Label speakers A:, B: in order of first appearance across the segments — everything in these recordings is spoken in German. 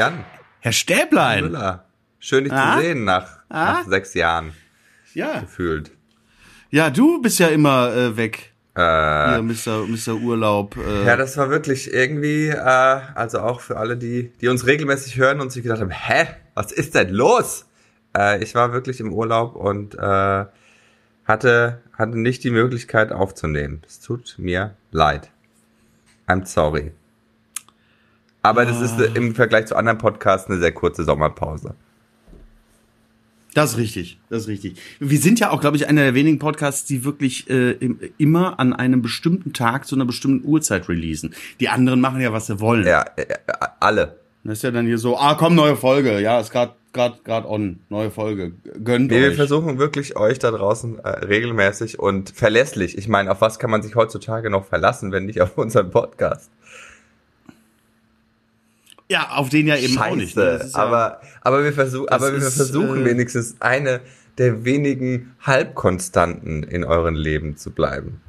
A: Jan.
B: Herr Stäblein.
A: Müller. Schön, dich
B: Ah?
A: zu sehen nach,
B: Ah?
A: nach sechs Jahren
B: Ja.
A: gefühlt.
B: Ja, du bist ja immer äh, weg.
A: Äh,
B: Hier, Mr. Mr. Urlaub. Äh,
A: ja, das war wirklich irgendwie, äh, also auch für alle, die, die uns regelmäßig hören und sich gedacht haben, hä, was ist denn los? Äh, ich war wirklich im Urlaub und äh, hatte, hatte nicht die Möglichkeit aufzunehmen. Es tut mir leid. I'm sorry. Aber das ist äh, im Vergleich zu anderen Podcasts eine sehr kurze Sommerpause.
B: Das ist richtig, das ist richtig. Wir sind ja auch, glaube ich, einer der wenigen Podcasts, die wirklich äh, im, immer an einem bestimmten Tag zu einer bestimmten Uhrzeit releasen. Die anderen machen ja, was sie wollen.
A: Ja, äh, äh, alle.
B: Das ist ja dann hier so, ah, komm, neue Folge. Ja, ist gerade grad, grad on. Neue Folge. Gönnt
A: Nee, wir
B: euch.
A: versuchen wirklich euch da draußen äh, regelmäßig und verlässlich. Ich meine, auf was kann man sich heutzutage noch verlassen, wenn nicht auf unseren Podcast?
B: Ja, auf den ja eben auch nicht. ne? Ja-
A: aber, aber wir, versuch, aber wir
B: ist,
A: versuchen
B: äh,
A: wenigstens eine der wenigen Halbkonstanten in euren Leben zu bleiben.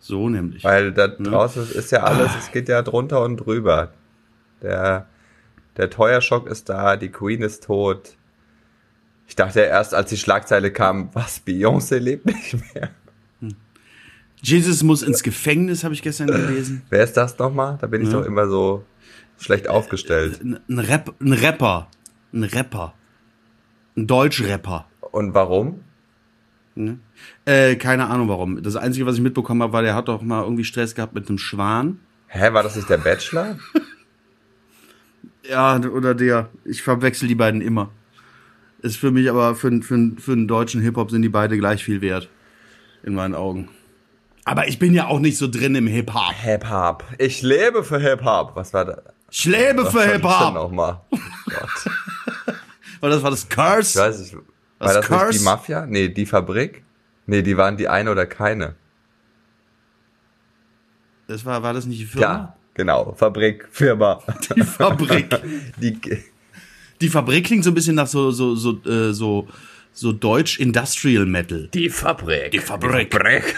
B: so nämlich.
A: Weil da draußen ist ja alles, es geht ja drunter und drüber. Der, der Teuerschock ist da, die Queen ist tot. Ich dachte ja erst, als die Schlagzeile kam, was, Beyoncé lebt nicht mehr.
B: Jesus muss ins Gefängnis, habe ich gestern gelesen.
A: Wer ist das nochmal? Da bin ich
B: Ja.
A: doch immer so schlecht aufgestellt.
B: Ein, ein, Rap, ein Rapper. Ein Rapper. Ein Deutschrapper.
A: Und warum?
B: Ne? Äh, keine Ahnung warum. Das Einzige, was ich mitbekommen habe, war, der hat doch mal irgendwie Stress gehabt mit einem Schwan.
A: Hä, war das nicht der Bachelor?
B: Ja, oder der. Ich verwechsel die beiden immer. Ist für mich aber, für, für, für einen deutschen Hip-Hop sind die beide gleich viel wert. In meinen Augen. Aber ich bin ja auch nicht so drin im Hip-Hop.
A: Hip-Hop. Ich lebe für Hip-Hop. Was war da?
B: Ich lebe
A: Was
B: für
A: das
B: Hip-Hop.
A: nochmal? Oh Gott.
B: War das, war das
A: Ich
B: Curse?
A: weiß nicht. War das nicht
B: Curse?
A: die Mafia? Nee, die Fabrik? Nee, die waren die eine oder keine.
B: Das war, war das nicht die Firma?
A: Ja, genau. Fabrik, Firma.
B: Die Fabrik.
A: Die,
B: Die Fabrik klingt so ein bisschen nach so, so, so, äh, so, so Deutsch Industrial Metal.
A: die Fabrik.
B: Die Fabrik.
A: Fabrik.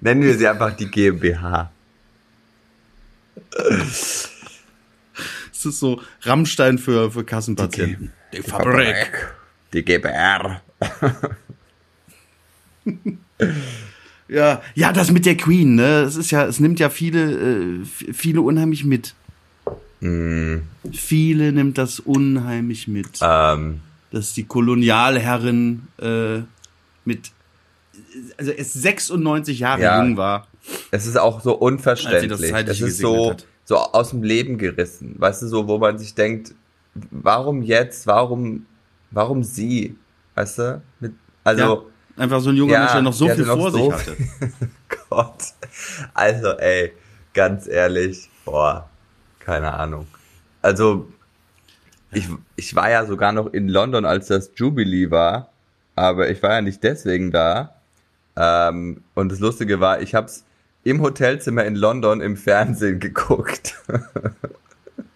A: Nennen wir sie einfach die GmbH.
B: Das ist so Rammstein für, für Kassenpatienten. Die,
A: Die GbR.
B: Ja, ja, das mit der Queen, ne? Es ist ja, es nimmt ja viele, äh, viele unheimlich mit.
A: Mm,
B: Viele nimmt das unheimlich mit.
A: ähm,
B: Dass die Kolonialherrin äh, mit, also erst 96 Jahre
A: Ja.
B: jung war.
A: es ist auch so unverständlich. Es ist so,
B: hat.
A: so aus dem Leben gerissen. Weißt du, so, wo man sich denkt, warum jetzt? Warum, warum sie? Weißt du? Mit, also,
B: ja, einfach so ein junger
A: ja,
B: Mensch, der noch so
A: die
B: viel vor
A: so
B: sich hatte.
A: Gott. Also, ey, ganz ehrlich, boah, keine Ahnung. Also, ich, ich war ja sogar noch in London, als das Jubilee war, aber ich war ja nicht deswegen da. Ähm, und das Lustige war, ich hab's im Hotelzimmer in London im Fernsehen geguckt.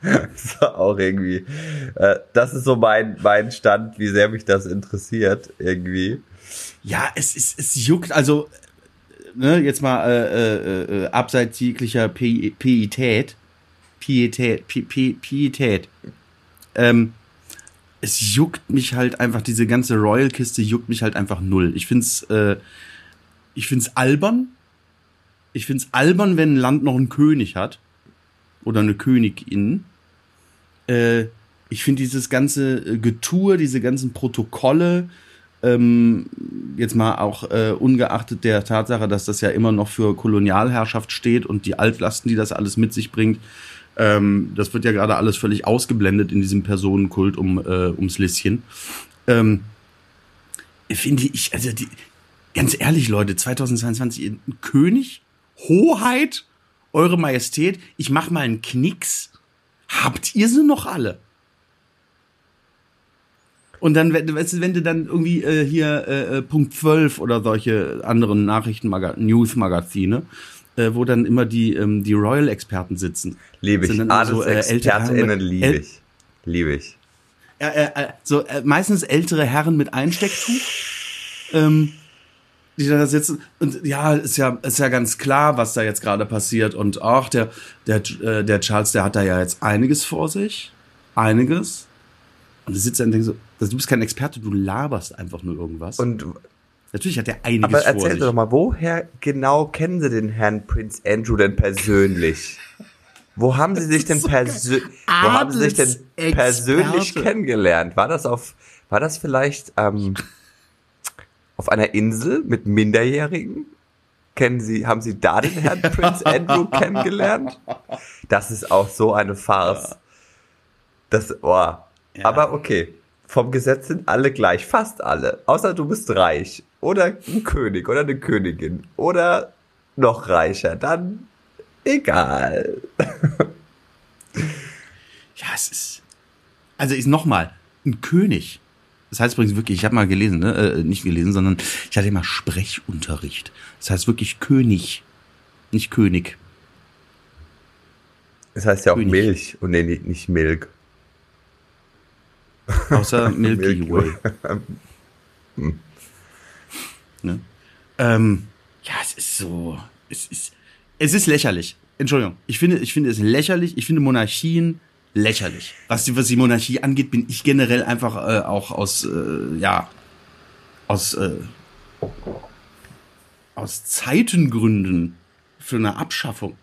A: das war auch irgendwie, äh, das ist so mein, mein Stand, wie sehr mich das interessiert, irgendwie.
B: Ja, es ist, es juckt, also, ne, jetzt mal äh, äh, äh, abseits jeglicher Pi- Pietät, Pietät, Pi- Pi- Pietät, ähm, es juckt mich halt einfach, diese ganze Royal-Kiste juckt mich halt einfach null. Ich find's, äh, ich find's albern. Ich find's albern, wenn ein Land noch einen König hat. Oder eine Königin. Äh, ich finde dieses ganze äh, Getue, diese ganzen Protokolle, ähm, jetzt mal auch äh, ungeachtet der Tatsache, dass das ja immer noch für Kolonialherrschaft steht und die Altlasten, die das alles mit sich bringt, ähm, das wird ja gerade alles völlig ausgeblendet in diesem Personenkult um, äh, ums Lisschen. Ähm, finde ich, also die, ganz ehrlich, Leute, 2022, ein König, Hoheit, Eure Majestät, ich mach mal einen Knicks. Habt ihr sie noch alle? Und dann, wenn, weißt du, wenn du dann irgendwie äh, hier äh, äh, Punkt 12 oder solche anderen Nachrichtenmaga News-Magazine, äh, wo dann immer die, ähm, die Royal-Experten sitzen.
A: Liebe ich.
B: immer so, äh,
A: AdelsexpertInnen liebe ich. Liebe ich.
B: Äh, so meistens ältere Herren mit Einstecktuch. Ähm, die da sitzen und ja, ist ja ist ja ganz klar, was da jetzt gerade passiert und auch der der äh, der Charles, der hat da ja jetzt einiges vor sich, einiges. Und du sitzt dann und denkst so, also du bist kein Experte, du laberst einfach nur irgendwas.
A: Und
B: natürlich hat er einiges
A: aber
B: vor
A: erzähl
B: sich.
A: doch mal, woher genau kennen Sie den Herrn Prince Andrew denn persönlich? Wo haben Sie sich denn persönlich, wo haben Sie sich denn persönlich kennengelernt? War das auf, war das vielleicht ähm, auf einer Insel mit Minderjährigen? Kennen Sie, haben Sie da den Herrn Prince Andrew kennengelernt? Das ist auch so eine Farce. Das, oh. Aber okay. Vom Gesetz sind alle gleich, fast alle. Außer du bist reich. Oder ein König oder eine Königin. Oder noch reicher. Dann egal.
B: Ja, es ist. Also ist nochmal ein König. Das heißt übrigens wirklich, ich habe mal gelesen, ne? äh, nicht gelesen, sondern ich hatte immer Sprechunterricht. Das heißt wirklich König, nicht König.
A: Das heißt ja auch
B: König.
A: Milch und nee, nicht Milk.
B: Außer Milky
A: Milky
B: Way. ne? ähm, ja, es ist so. Es ist, es ist lächerlich. Entschuldigung. Ich finde, ich finde es lächerlich. Ich finde Monarchien lächerlich. Was die, was die Monarchie angeht, bin ich generell einfach äh, auch aus, äh, ja, aus, äh, aus Zeitengründen für eine Abschaffung.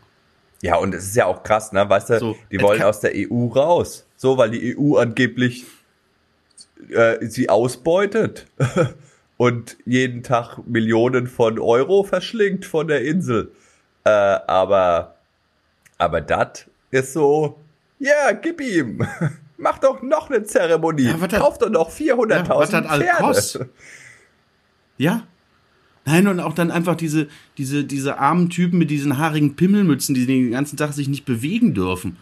A: Ja, und es ist ja auch krass, ne? Weißt du,
B: So,
A: die wollen aus der EU raus. So, weil die EU angeblich äh, sie ausbeutet und jeden Tag Millionen von Euro verschlingt von der Insel. Äh, aber aber das ist so, ja, gib ihm. Mach doch noch eine Zeremonie.
B: Ja,
A: Kauf doch noch 400.000
B: Ja, was
A: Pferde.
B: kostet. Ja. Nein, und auch dann einfach diese, diese, diese armen Typen mit diesen haarigen Pimmelmützen, die den ganzen Tag sich nicht bewegen dürfen.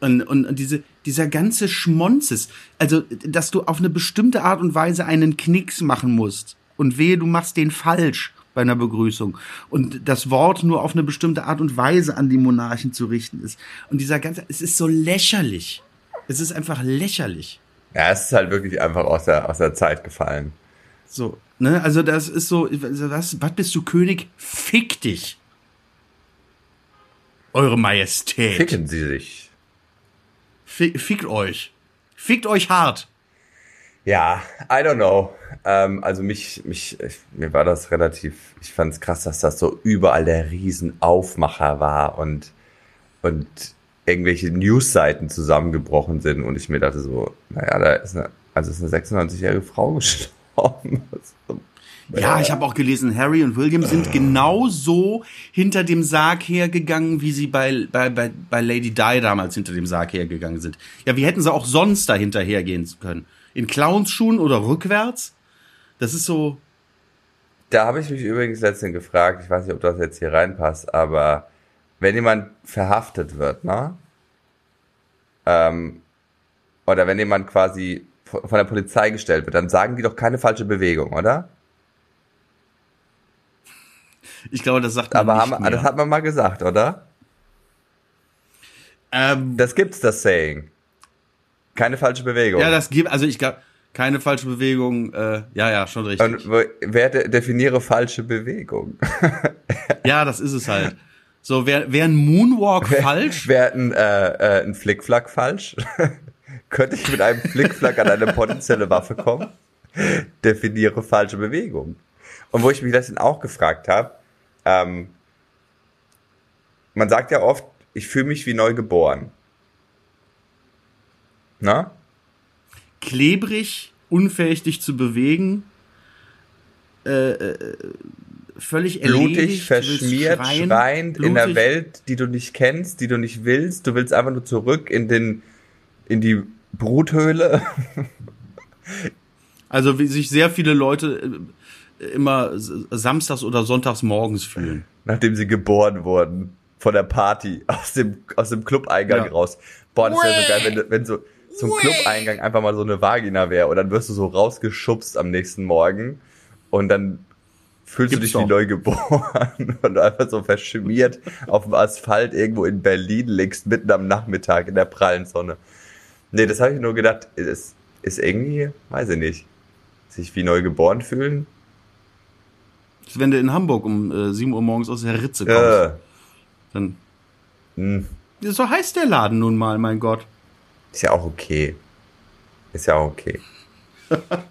B: Und, und, und diese, dieser ganze Schmonzes. Also, dass du auf eine bestimmte Art und Weise einen Knicks machen musst. Und wehe, du machst den falsch bei einer Begrüßung. Und das Wort nur auf eine bestimmte Art und Weise an die Monarchen zu richten ist. Und dieser ganze, es ist so lächerlich. Es ist einfach lächerlich.
A: Ja, es ist halt wirklich einfach aus der, aus der Zeit gefallen.
B: So, ne, also das ist so, was, was bist du König? Fick dich. Eure Majestät.
A: Ficken sie sich.
B: Fick, fickt euch. Fickt euch hart.
A: Ja, I don't know. Ähm, also mich, mich, ich, mir war das relativ, ich fand es krass, dass das so überall der Riesenaufmacher war und, und irgendwelche Newsseiten zusammengebrochen sind und ich mir dachte so, naja, da ist eine, also ist eine 96-jährige Frau gestorben.
B: Ja, ich habe auch gelesen, Harry und William sind genauso hinter dem Sarg hergegangen, wie sie bei, bei, bei, bei Lady Di damals hinter dem Sarg hergegangen sind. Ja, wie hätten sie auch sonst dahinter hergehen können? In Clownsschuhen oder rückwärts? Das ist so,
A: Da habe ich mich übrigens letztens gefragt, ich weiß nicht, ob das jetzt hier reinpasst, aber wenn jemand verhaftet wird, ne? Ähm, oder wenn jemand quasi von der Polizei gestellt wird, dann sagen die doch keine falsche Bewegung, oder?
B: ich glaube, das sagt man
A: Aber
B: nicht
A: haben,
B: mehr.
A: das hat man mal gesagt, oder?
B: ähm,
A: Das gibt's, das Saying. Keine falsche Bewegung.
B: Ja, das gibt, also ich glaube, keine falsche Bewegung, äh, ja, ja, schon richtig.
A: Und wer de definiere falsche Bewegung?
B: ja, das ist es halt. So, wäre wär ein Moonwalk falsch?
A: Wäre ein, äh, äh, ein Flickflack falsch? Könnte ich mit einem Flickflack an eine potenzielle Waffe kommen? Definiere falsche Bewegung. Und wo ich mich letztens auch gefragt habe, ähm, man sagt ja oft, ich fühle mich wie neu geboren. Na?
B: Klebrig, unfähig dich zu bewegen, äh, äh, völlig
A: Blutig,
B: erledigt,
A: verschmiert,
B: schreien,
A: schreiend in der
B: blutig.
A: Welt, die du nicht kennst, die du nicht willst. Du willst einfach nur zurück in den, in die Bruthöhle.
B: Also wie sich sehr viele Leute äh, immer samstags oder sonntags morgens fühlen.
A: nachdem sie geboren wurden von der Party aus dem aus dem Clubeingang
B: Ja.
A: raus. Boah, das wäre so geil, wenn, du- wenn so zum Clubeingang einfach mal so eine Vagina wäre und dann wirst du so rausgeschubst am nächsten Morgen und dann fühlst
B: Gibt's
A: du dich wie
B: doch.
A: neu geboren und einfach so verschmiert auf dem Asphalt irgendwo in Berlin liegst mitten am Nachmittag in der prallen Sonne. Nee, das habe ich nur gedacht, das ist irgendwie, weiß ich nicht, sich wie neu geboren fühlen.
B: Wenn du in Hamburg um äh, 7 Uhr morgens aus der Ritze kommst,
A: Äh,
B: dann.
A: hm,
B: So heißt der Laden nun mal, mein Gott.
A: Ist ja auch okay. Ist ja auch okay.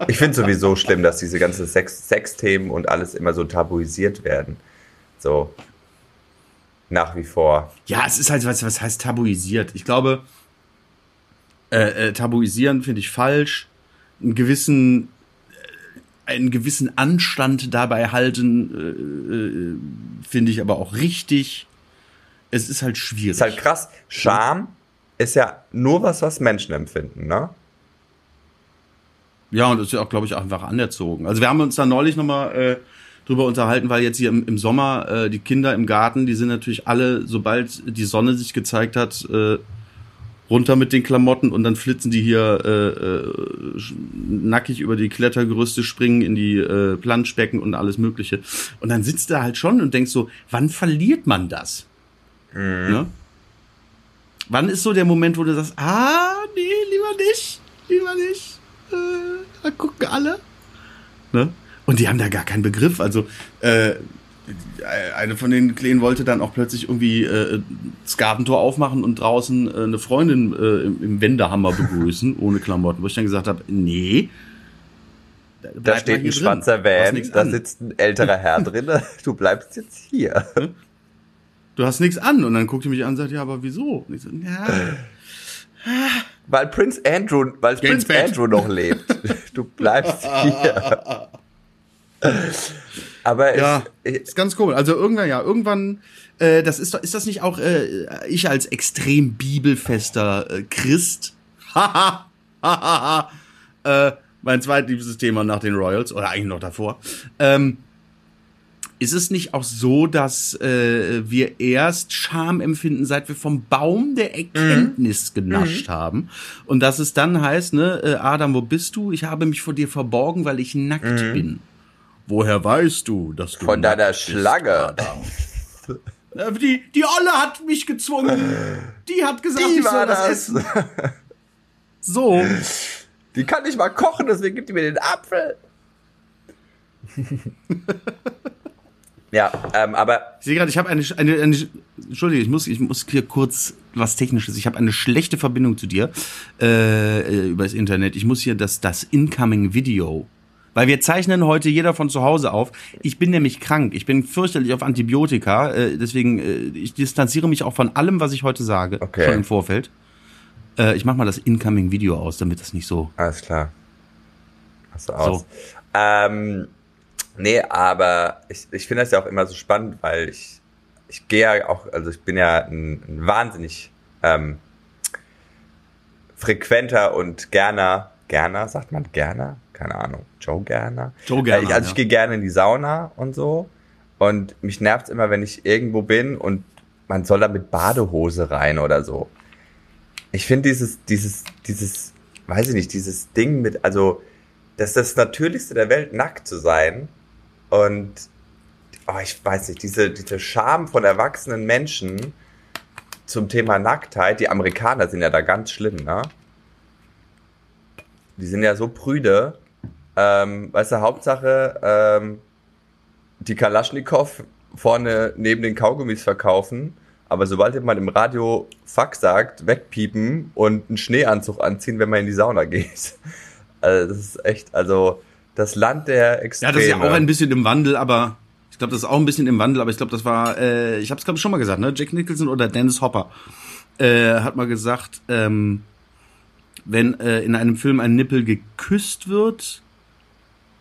A: Ich finde sowieso schlimm, dass diese ganzen Sex Sexthemen und alles immer so tabuisiert werden. So. Nach wie vor.
B: Ja, es ist halt, was, was heißt tabuisiert? Ich glaube, äh, äh, tabuisieren finde ich falsch. Einen gewissen, äh, einen gewissen Anstand dabei halten, äh, äh, finde ich aber auch richtig. Es ist halt schwierig.
A: Ist halt krass. Scham ist ja nur was, was Menschen empfinden, ne?
B: Ja, und das ist ja auch, glaube ich, einfach anerzogen. Also wir haben uns da neulich nochmal äh, drüber unterhalten, weil jetzt hier im, im Sommer äh, die Kinder im Garten, die sind natürlich alle, sobald die Sonne sich gezeigt hat, äh, runter mit den Klamotten und dann flitzen die hier äh, äh, nackig über die Klettergerüste, springen in die äh, Planschbecken und alles Mögliche. Und dann sitzt er halt schon und denkst so, wann verliert man das? Ne? Wann ist so der Moment, wo du sagst, ah, nee, lieber nicht, lieber nicht. Äh, da gucken alle. Ne? Und die haben da gar keinen Begriff. Also, äh, eine von den Kleinen wollte dann auch plötzlich irgendwie äh, das Gartentor aufmachen und draußen äh, eine Freundin äh, im, im Wendehammer begrüßen, ohne Klamotten. Wo ich dann gesagt habe, nee.
A: Da
B: mal
A: steht ein schwarzer Van, da sitzt ein älterer Herr drin. Du bleibst jetzt hier.
B: Du hast nichts an. Und dann guckt die mich an und sagt, ja, aber wieso? Und ich so, ja,
A: Weil Prince Andrew, weil
B: Geh
A: Prince. Andrew noch lebt. Du bleibst hier. Aber
B: Ja,
A: es,
B: ist ganz komisch. Also irgendwann, ja, irgendwann, äh, das ist doch, ist das nicht auch äh, ich als extrem bibelfester äh, Christ? Haha, haha, äh, mein zweitliebstes Thema nach den Royals oder eigentlich noch davor. Ähm, ist es nicht auch so, dass äh, wir erst Scham empfinden, seit wir vom Baum der Erkenntnis genascht haben? Und dass es dann heißt, ne, äh, Adam, wo bist du? Ich habe mich vor dir verborgen, weil ich nackt bin. Woher weißt du, dass du
A: Von deiner
B: nackt bist,
A: Schlange.
B: Adam? Äh, Die, die Olle hat mich gezwungen. Die hat gesagt,
A: die
B: ich soll
A: war
B: das
A: das.
B: essen. So.
A: Die kann nicht mal kochen, deswegen gibt die mir den Apfel. ja, ähm, aber
B: Ich sehe gerade, ich habe eine, eine, eine, Entschuldige, ich muss, ich muss hier kurz was Technisches. Ich habe eine schlechte Verbindung zu dir äh, äh, über das Internet. Ich muss hier das, das Incoming Video. Weil wir zeichnen heute jeder von zu Hause auf. Ich bin nämlich krank. Ich bin fürchterlich auf Antibiotika. Äh, deswegen, äh, ich distanziere mich auch von allem, was ich heute sage.
A: Okay.
B: Schon im Vorfeld. Äh, ich mach mal das Incoming Video aus, damit das nicht so.
A: Alles klar. Hast du aus.
B: So.
A: Ähm, nee, aber ich, ich finde das ja auch immer so spannend, weil ich, ich gehe ja auch, also ich bin ja ein, ein wahnsinnig ähm, frequenter und gerner, gerner, sagt man gerner? Keine Ahnung. Joe Gerner?
B: Joe Gerner,
A: Äh, ich, also ich
B: ja.
A: gehe gerne in die Sauna und so. Und mich nervt immer, wenn ich irgendwo bin und man soll da mit Badehose rein oder so. Ich finde dieses, dieses, dieses, weiß ich nicht, dieses Ding mit, also, das ist das Natürlichste der Welt, nackt zu sein. Und, oh, ich weiß nicht, diese, diese Scham von erwachsenen Menschen zum Thema Nacktheit, die Amerikaner sind ja da ganz schlimm, ne? Die sind ja so prüde. Ähm, weißt du, Hauptsache, ähm, die Kalaschnikow vorne neben den Kaugummis verkaufen, aber sobald jemand im Radio Fuck sagt, wegpiepen und einen Schneeanzug anziehen, wenn man in die Sauna geht. Also das ist echt, also das Land der
B: Ja,
A: Extreme.
B: das ist ja auch ein bisschen im Wandel, aber ich glaube, das ist auch ein bisschen im Wandel, aber ich glaube, das war, äh, ich habe es glaube ich schon mal gesagt, ne? Jack Nicholson oder Dennis Hopper äh, hat mal gesagt, ähm, wenn äh, in einem Film ein Nippel geküsst wird,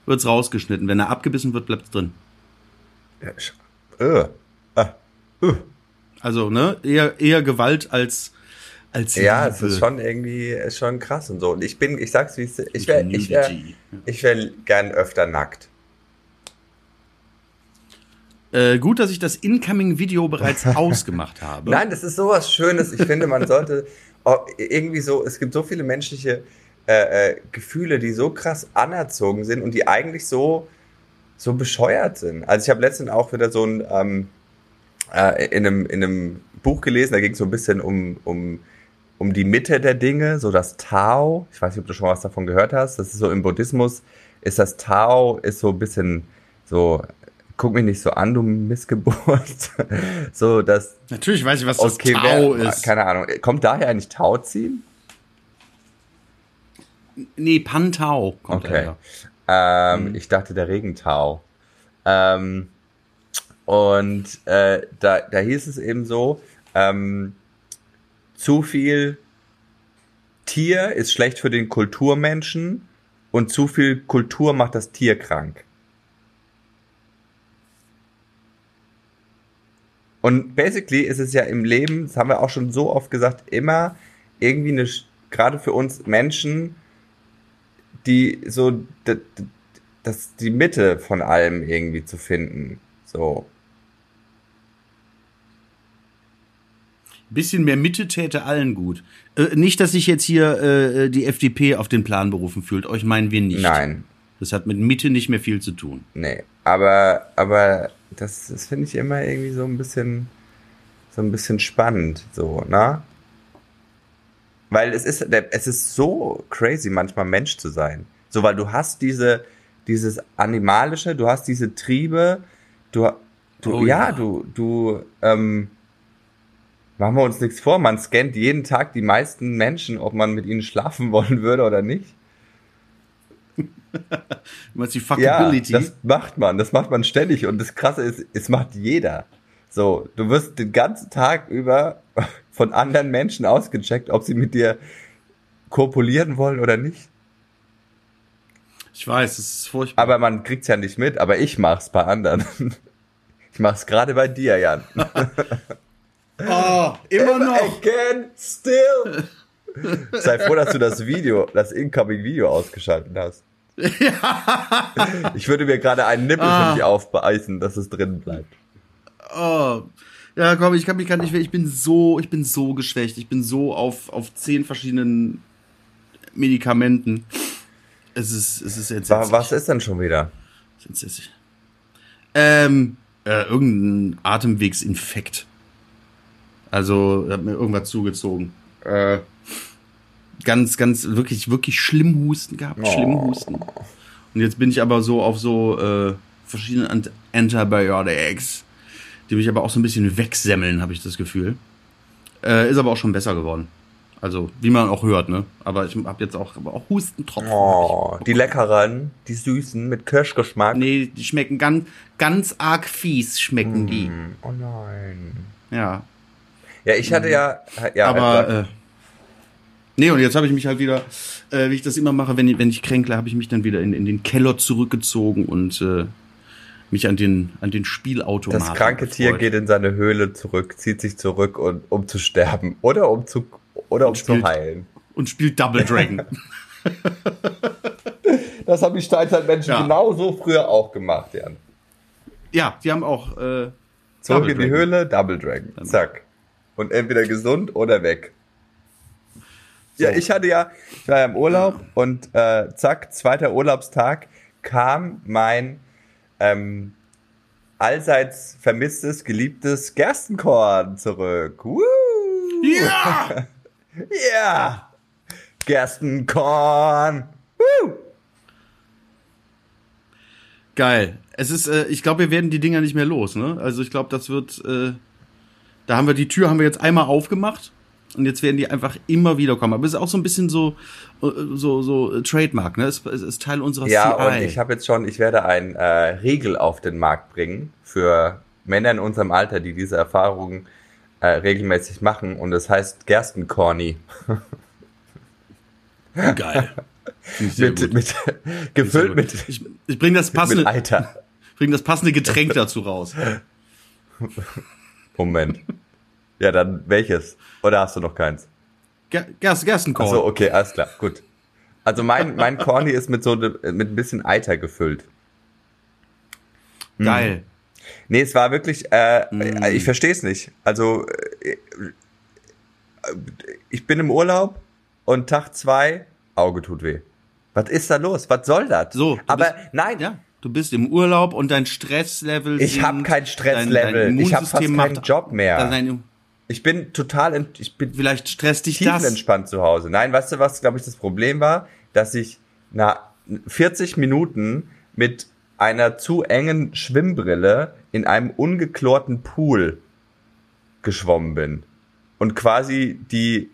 B: wird's rausgeschnitten. Wenn er abgebissen wird, bleibt's drin.
A: Ja, sch- äh, ah, uh.
B: Also ne, eher eher Gewalt als als
A: Ja,
B: Liebe.
A: es ist schon irgendwie, ist schon krass und so. Und ich bin, ich sag's wie es ist, ich wäre, ich
B: Nudity.
A: ich wäre gern öfter nackt.
B: Äh, gut, dass ich das Incoming-Video bereits ausgemacht habe.
A: Nein, das ist sowas Schönes. Ich finde, man sollte irgendwie so, es gibt so viele menschliche äh, äh, Gefühle, die so krass anerzogen sind und die eigentlich so, so bescheuert sind. Also ich habe letztens auch wieder so ein, ähm, äh, in, einem, in einem Buch gelesen, da ging es so ein bisschen um, um, um die Mitte der Dinge, so das Tao. Ich weiß nicht, ob du schon mal was davon gehört hast. Das ist so im Buddhismus, ist das Tao, ist so ein bisschen so guck mich nicht so an, du Missgeburt. so, dass,
B: Natürlich weiß ich, was das
A: okay,
B: Tau
A: wer,
B: ist.
A: keine Ahnung. Kommt daher eigentlich Tau ziehen?
B: Nee, Pantau kommt
A: Okay.
B: daher.
A: Ähm, Ich dachte der Regentau. Ähm, und äh, da, da hieß es eben so, ähm, zu viel Tier ist schlecht für den Kulturmenschen und zu viel Kultur macht das Tier krank. Und basically ist es ja im Leben, das haben wir auch schon so oft gesagt, immer irgendwie eine, gerade für uns Menschen, die so, das, die Mitte von allem irgendwie zu finden. So.
B: Bisschen mehr Mitte täte allen gut. Äh, nicht, dass sich jetzt hier äh, die FDP auf den Plan berufen fühlt. Euch meinen wir nicht.
A: Nein,
B: Das hat mit Mitte nicht mehr viel zu tun.
A: nee. Aber, aber das, das finde ich immer irgendwie so ein bisschen, so ein bisschen spannend, so, ne? Weil es ist, es ist so crazy, manchmal Mensch zu sein. So, weil du hast diese, dieses Animalische, du hast diese Triebe, du, du,
B: Oh
A: ja,
B: ja.
A: du, du, ähm, machen wir uns nichts vor, man scannt jeden Tag die meisten Menschen, ob man mit ihnen schlafen wollen würde oder nicht.
B: Meinst die
A: Ja,
B: Fuckability?
A: das macht man, das macht man ständig und das Krasse ist, es macht jeder. So, du wirst den ganzen Tag über von anderen Menschen ausgecheckt, ob sie mit dir kopulieren wollen oder nicht.
B: ich weiß, es ist furchtbar.
A: Aber man kriegt's ja nicht mit, aber ich mach's bei anderen. Ich mach's gerade bei dir, Jan.
B: Oh, immer noch.
A: Again, still. Sei froh, dass du das Video, das Incoming-Video ausgeschaltet hast. Ich würde mir gerade einen Nippel
B: Ah.
A: von dir aufbeißen, dass es drin bleibt.
B: Oh. Ja, komm, ich kann mich gar nicht mehr. Ich bin so, ich bin so geschwächt. Ich bin so auf, auf zehn verschiedenen Medikamenten. Es ist, es ist entsetzlich.
A: Was ist denn schon wieder?
B: Es ist entsetzlich. Ähm, äh, irgendein Atemwegsinfekt. Also, hat mir irgendwas zugezogen. Äh, ganz, ganz, wirklich, wirklich schlimm Husten gehabt.
A: Oh.
B: Schlimm Husten. Und jetzt bin ich aber so auf so äh, verschiedene Ant Antibiotics, die mich aber auch so ein bisschen wegsemmeln, habe ich das Gefühl. Äh, ist aber auch schon besser geworden. Also, wie man auch hört, ne? Aber ich habe jetzt auch, aber auch Hustentropfen.
A: Oh, die leckeren, die süßen mit Kirschgeschmack.
B: Nee, die schmecken ganz, ganz arg fies, schmecken die.
A: Oh nein.
B: Ja.
A: Ja, ich hatte ja, ja,
B: Aber, äh, nee, und jetzt habe ich mich halt wieder, äh, wie ich das immer mache, wenn, ich- wenn ich kränkle, habe ich mich dann wieder in, in den Keller zurückgezogen und äh, mich an den, an den Spielautomaten
A: das kranke Tier
B: gefreut.
A: geht in seine Höhle zurück, zieht sich zurück, und, um zu sterben oder um zu, oder um zu
B: spielt-
A: heilen.
B: Und spielt Double Dragon.
A: Das haben die Steinzeitmenschen
B: Ja.
A: genauso früher auch gemacht, Jan.
B: ja, die haben auch, äh,
A: Zurück
B: Double
A: in die
B: Dragon.
A: Höhle, Double Dragon. Zack. Und entweder gesund oder weg. Ja, ich hatte ja, ich war ja im Urlaub und äh, zack, zweiter Urlaubstag kam mein ähm, allseits vermisstes, geliebtes Gerstenkorn zurück. Woo!
B: ja!
A: Ja! Gerstenkorn! Woo!
B: Geil. Es ist, äh, ich glaube, wir werden die Dinger nicht mehr los, ne? Also ich glaube, das wird, äh, da haben wir die Tür haben wir jetzt einmal aufgemacht und jetzt werden die einfach immer wieder kommen. Aber es ist auch so ein bisschen so, äh, so, so äh, Trademark, ne? Es, es ist Teil unserer
A: Ja,
B: CI.
A: und ich habe jetzt schon, ich werde ein äh, Riegel auf den Markt bringen für Männer in unserem Alter, die diese Erfahrungen äh, regelmäßig machen. Und das heißt Gerstenkorni.
B: Geil.
A: Mit, mit, gefüllt mit,
B: ich, ich bringe das
A: mit
B: passende,
A: Alter.
B: bring das passende Getränk dazu raus.
A: Moment. Ja, dann welches? Oder hast du noch keins?
B: Gerst, Gerstenkorn.
A: So, okay, alles klar, gut. Also mein, mein Corny ist mit so ne- mit ein bisschen Eiter gefüllt.
B: Geil.
A: Nee, es war wirklich, äh, ich verstehe es nicht. Also äh, ich bin im Urlaub und Tag zwei, Auge tut weh. Was ist da los? Was soll das?
B: So,
A: aber
B: bist-
A: nein,
B: Ja, du bist im Urlaub und dein Stresslevel
A: Ich hab
B: sinkt,
A: kein Stresslevel. Ich hab fast keinen Job mehr.
B: Dein,
A: ich bin total, ent, ich bin
B: vielleicht stresst dich das.
A: tiefenentspannt zu Hause. Nein, weißt du, was, glaube ich, das Problem war? Dass ich nach 40 Minuten mit einer zu engen Schwimmbrille in einem ungeklorten Pool geschwommen bin und quasi die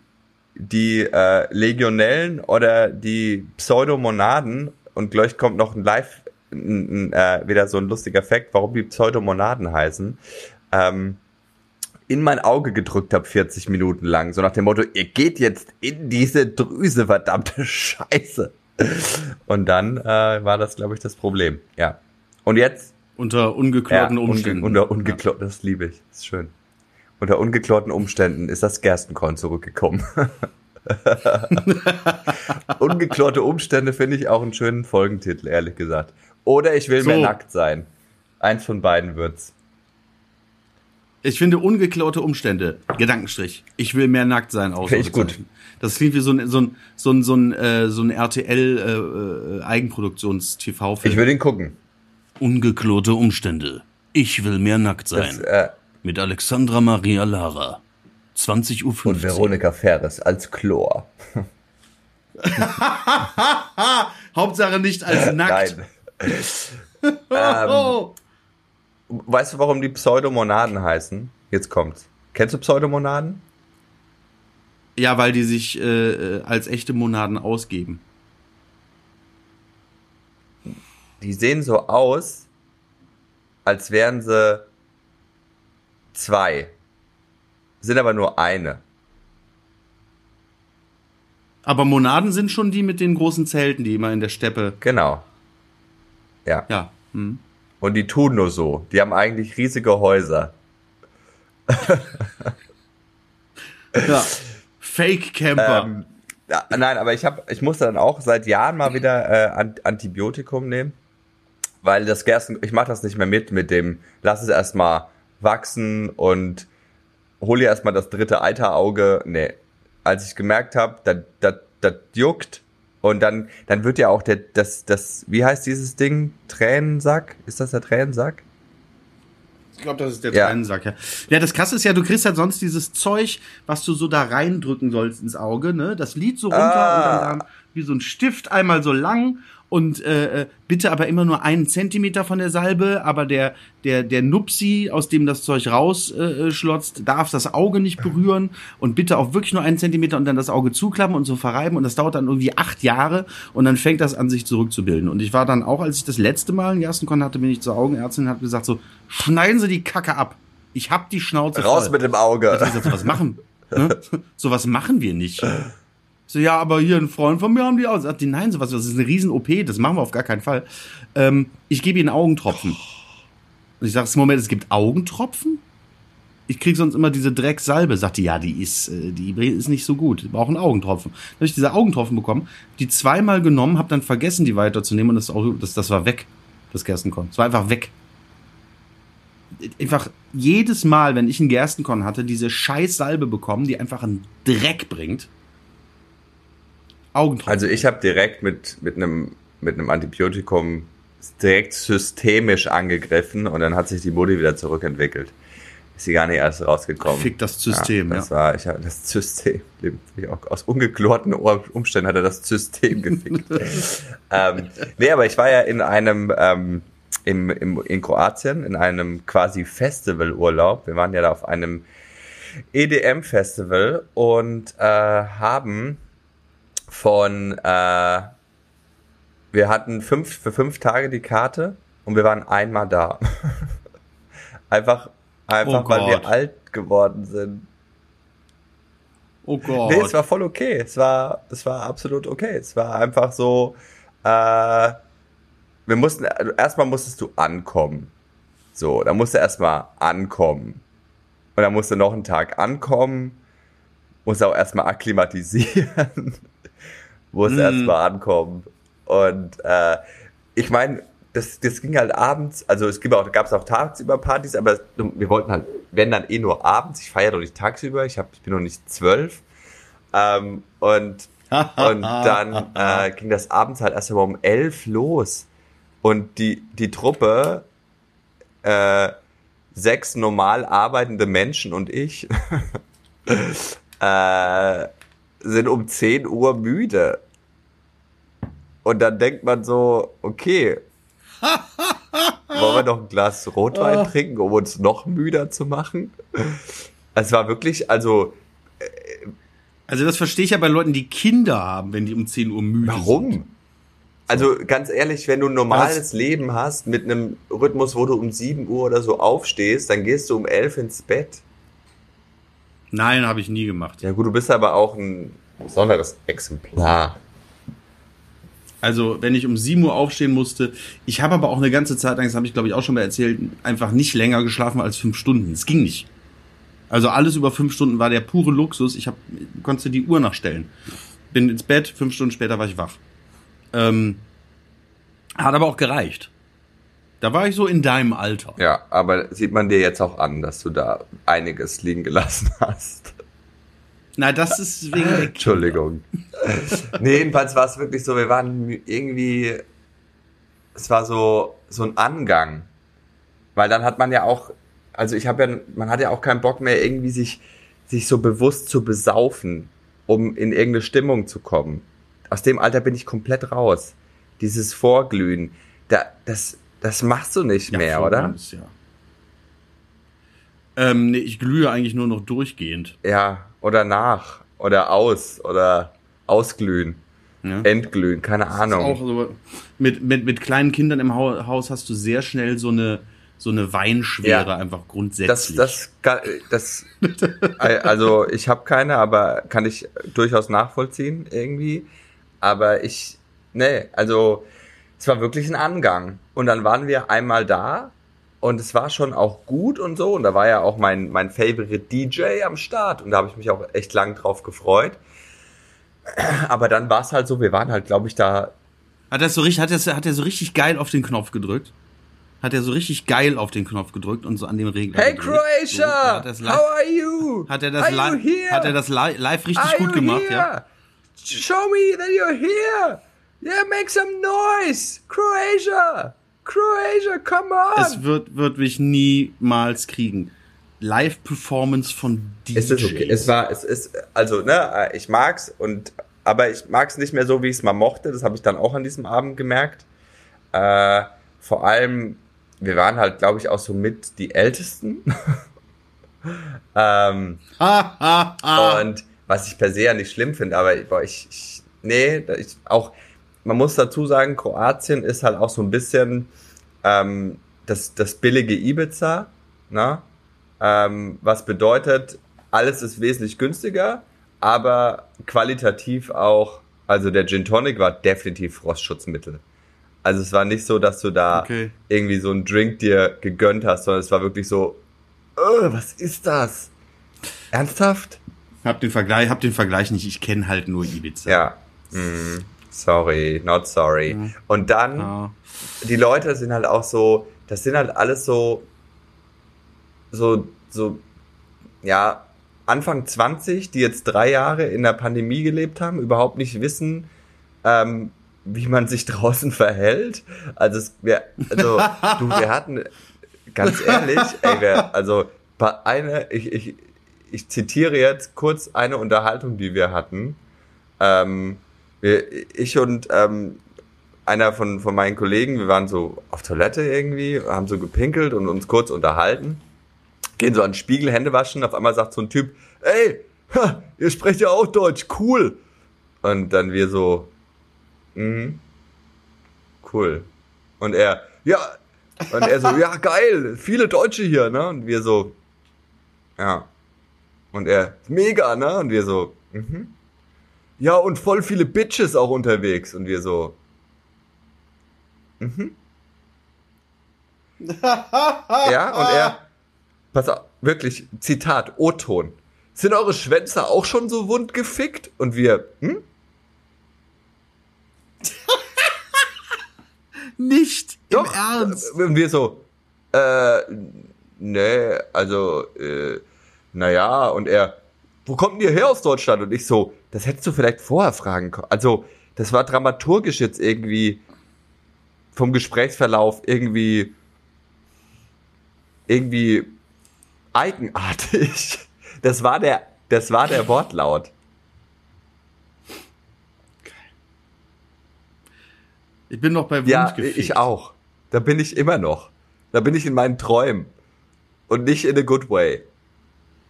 A: die äh, Legionellen oder die Pseudomonaden und gleich kommt noch ein Live ein, äh, wieder so ein lustiger Fakt, warum die Pseudomonaden heißen. Ähm, in mein Auge gedrückt habe 40 Minuten lang, so nach dem Motto, ihr geht jetzt in diese Drüse, verdammte Scheiße. Und dann äh, war das, glaube ich, das Problem. Ja. Und jetzt?
B: Unter ungeklorten
A: ja,
B: Umständen.
A: Unge unter ungeklorten, ja. das liebe ich, das ist schön. Unter ungeklorten Umständen ist das Gerstenkorn zurückgekommen. Ungeklorte Umstände finde ich auch einen schönen Folgentitel, ehrlich gesagt. Oder ich will so. mehr nackt sein. Eins von beiden wird's.
B: Ich finde ungeklaute Umstände, Gedankenstrich. Ich will mehr nackt sein
A: aus. Finde ich gut.
B: Das klingt wie so ein, so ein, so ein, so ein, äh, so ein RTL äh, äh, Eigenproduktions-TV-Film.
A: Ich will ihn gucken.
B: Ungeklorte Umstände. Ich will mehr nackt sein. Das, äh, Mit Alexandra Maria Lara. 20.15 Uhr.
A: Und Veronika Ferres als Chlor.
B: Hauptsache nicht als nackt.
A: Nein. Ähm, weißt du, warum die Pseudomonaden heißen? Jetzt kommt's. Kennst du Pseudomonaden?
B: Ja, weil die sich äh, als echte Monaden ausgeben.
A: Die sehen so aus, als wären sie zwei. Sind aber nur eine.
B: Aber Monaden sind schon die mit den großen Zelten, die immer in der Steppe.
A: Genau. Ja.
B: Ja. Hm.
A: Und die tun nur so. Die haben eigentlich riesige Häuser.
B: ja. Fake Camper. Ähm,
A: ja, nein, aber ich habe, ich musste dann auch seit Jahren mal wieder äh, Antibiotikum nehmen, weil das Gersten, ich mache das nicht mehr mit mit dem, lass es erstmal wachsen und hol dir erstmal das dritte Eiterauge. Nee, als ich gemerkt habe, das, juckt und dann, dann wird ja auch der, das, das, wie heißt dieses Ding? Tränensack? Ist das der Tränensack?
B: Ich glaube, das ist der ja. Tränensack, ja. Ja, das krasse ist ja, du kriegst halt sonst dieses Zeug, was du so da reindrücken sollst ins Auge, ne? Das Lied so runter ah. und dann wie so ein Stift einmal so lang und äh, äh, bitte aber immer nur einen Zentimeter von der Salbe, aber der, der, der Nupsi, aus dem das Zeug rausschlotzt, äh, darf das Auge nicht berühren und bitte auch wirklich nur einen Zentimeter und dann das Auge zuklappen und so verreiben und das dauert dann irgendwie acht Jahre und dann fängt das an, sich zurückzubilden. Und ich war dann auch, als ich das letzte Mal einen Gerstenkon hatte, bin ich zur Augenärztin und habe gesagt so, schneiden Sie die Kacke ab. Ich hab die Schnauze
A: Raus voll. mit dem Auge.
B: Ich gesagt, so was machen. Ne? So was machen wir nicht. So, ja, aber hier ein Freund von mir haben die auch. Sagt die, nein, sowas, das ist eine riesen OP, das machen wir auf gar keinen Fall. Ähm, ich gebe ihnen Augentropfen. Und ich sage, Moment, es gibt Augentropfen? Ich krieg sonst immer diese Drecksalbe. Sagt die, ja, die ist, äh, die ist nicht so gut. Wir brauchen Augentropfen. Dann habe ich diese Augentropfen bekommen, die zweimal genommen, habe dann vergessen, die weiterzunehmen und das, das, das war weg, das Gerstenkorn. Es war einfach weg. Einfach jedes Mal, wenn ich einen Gerstenkorn hatte, diese scheiß Salbe bekommen, die einfach einen Dreck bringt.
A: Augentropfen. Also ich habe direkt mit, mit einem mit einem Antibiotikum direkt systemisch angegriffen und dann hat sich die Mutti wieder zurückentwickelt. Ist sie gar nicht erst rausgekommen.
B: Fick das System,
A: ja. Das ja. war, ich habe das System, aus ungeklorten Umständen hat er das System gefickt. ähm, nee, aber ich war ja in einem, ähm, im, im, in Kroatien, in einem quasi Festivalurlaub. Wir waren ja da auf einem EDM-Festival und äh, haben von, äh, wir hatten fünf, für fünf Tage die Karte und wir waren einmal da. einfach, einfach, oh weil wir alt geworden sind.
B: Oh Gott.
A: Nee, es war voll okay. Es war, es war absolut okay. Es war einfach so, äh, wir mussten, also erstmal musstest du ankommen. So, da musst du erstmal ankommen. Und dann musst du noch einen Tag ankommen, musst auch erstmal akklimatisieren muss mm. erstmal ankommen. Und äh, ich meine, das, das ging halt abends, also es gibt auch, gab es auch tagsüber Partys, aber wir wollten halt, wenn dann eh nur abends, ich feiere doch nicht tagsüber, ich, hab, ich bin noch nicht zwölf. Ähm, und, und dann äh, ging das abends halt erst einmal um elf los. Und die, die Truppe, äh, sechs normal arbeitende Menschen und ich, äh, sind um 10 Uhr müde. Und dann denkt man so, okay, Wollen wir noch ein Glas Rotwein oh. trinken, um uns noch müder zu machen? Es war wirklich, also.
B: Äh, also, das verstehe ich ja bei Leuten, die Kinder haben, wenn die um 10 Uhr müde
A: warum? sind. Warum? Also ganz ehrlich, wenn du ein normales Was? Leben hast mit einem Rhythmus, wo du um 7 Uhr oder so aufstehst, dann gehst du um 11 ins Bett.
B: Nein, habe ich nie gemacht.
A: Ja gut, du bist aber auch ein besonderes Exemplar.
B: Also, wenn ich um 7 Uhr aufstehen musste, ich habe aber auch eine ganze Zeit lang, das habe ich glaube ich auch schon mal erzählt, einfach nicht länger geschlafen als 5 Stunden. Es ging nicht. Also alles über 5 Stunden war der pure Luxus. Ich hab, konnte die Uhr nachstellen. Bin ins Bett, 5 Stunden später war ich wach. Ähm, hat aber auch gereicht. Da war ich so in deinem Alter.
A: Ja, aber sieht man dir jetzt auch an, dass du da einiges liegen gelassen hast.
B: Na, das ist wegen der
A: Entschuldigung. nee, jedenfalls war es wirklich so, wir waren irgendwie, es war so, so ein Angang. Weil dann hat man ja auch, also ich habe ja, man hat ja auch keinen Bock mehr irgendwie sich, sich so bewusst zu besaufen, um in irgendeine Stimmung zu kommen aus dem Alter bin ich komplett raus. Dieses Vorglühen, da, das, das machst du nicht ja, mehr, oder? Ist, ja.
B: Ähm, nee, ich glühe eigentlich nur noch durchgehend.
A: Ja, oder nach, oder aus, oder ausglühen. Ja. Entglühen, keine Ahnung. Auch
B: so, mit, mit, mit kleinen Kindern im Haus hast du sehr schnell so eine, so eine Weinschwere ja. einfach grundsätzlich.
A: Das, das, das, also ich habe keine, aber kann ich durchaus nachvollziehen irgendwie. Aber ich, nee, also es war wirklich ein Angang. Und dann waren wir einmal da und es war schon auch gut und so. Und da war ja auch mein, mein Favorite DJ am Start und da habe ich mich auch echt lang drauf gefreut. Aber dann war es halt so, wir waren halt, glaube ich, da.
B: Hat er so richtig, hat er, hat er so richtig geil auf den Knopf gedrückt? Hat er so richtig geil auf den Knopf gedrückt und so an dem Regler.
A: Hey gedrückt. Croatia! So, how are you?
B: Hat er das, live, hat er das live richtig are gut gemacht, here? ja?
A: Show me that you're here. Yeah, make some noise. Croatia. Croatia, come on.
B: Es wird, wird mich niemals kriegen. Live-Performance von DJs.
A: Es ist okay. Es war, es ist, also, ne, ich mag's und, aber ich mag's nicht mehr so, wie ich es mal mochte. Das habe ich dann auch an diesem Abend gemerkt. Äh, vor allem, wir waren halt, glaube ich, auch so mit die Ältesten. ähm, und was ich per se ja nicht schlimm finde, aber boah, ich, ich nee, ich, auch, man muss dazu sagen, Kroatien ist halt auch so ein bisschen ähm, das, das billige Ibiza, ne? Ähm, was bedeutet, alles ist wesentlich günstiger, aber qualitativ auch, also der Gin Tonic war definitiv Frostschutzmittel. Also es war nicht so, dass du da okay. irgendwie so einen Drink dir gegönnt hast, sondern es war wirklich so, oh, was ist das? Ernsthaft?
B: Hab den Vergleich, hab den Vergleich nicht, ich kenne halt nur Ibiza.
A: Ja. Mm, sorry, not sorry. Ja. Und dann, ja. die Leute sind halt auch so, das sind halt alles so, so, so, ja, Anfang 20, die jetzt drei Jahre in der Pandemie gelebt haben, überhaupt nicht wissen, ähm, wie man sich draußen verhält. Also, es, wir, also du, wir hatten, ganz ehrlich, ey, wir, also eine, ich, ich, ich zitiere jetzt kurz eine Unterhaltung, die wir hatten. Ähm, ich und ähm, einer von, von meinen Kollegen, wir waren so auf Toilette irgendwie, haben so gepinkelt und uns kurz unterhalten. Gehen so an den Spiegel, Hände waschen. Auf einmal sagt so ein Typ, ey, ha, ihr sprecht ja auch Deutsch, cool. Und dann wir so, mhm, cool. Und er, ja, und er so, ja, geil, viele Deutsche hier, ne? Und wir so, ja. Und er, mega, ne? Und wir so, mhm. Ja, und voll viele Bitches auch unterwegs. Und wir so, mhm. ja, und er, pass auf, wirklich, Zitat, O-Ton. Sind eure Schwänze auch schon so wund gefickt? Und wir, hm?
B: Nicht
A: Doch, im Ernst. Und wir so, äh, nee, also, äh, naja, und er, wo kommt denn ihr her aus Deutschland? Und ich so, das hättest du vielleicht vorher fragen können. Also, das war dramaturgisch jetzt irgendwie vom Gesprächsverlauf irgendwie, irgendwie eigenartig. Das war der, das war der Wortlaut.
B: Ich bin noch bei Wund
A: Ja, gefickt. ich auch. Da bin ich immer noch. Da bin ich in meinen Träumen. Und nicht in a good way.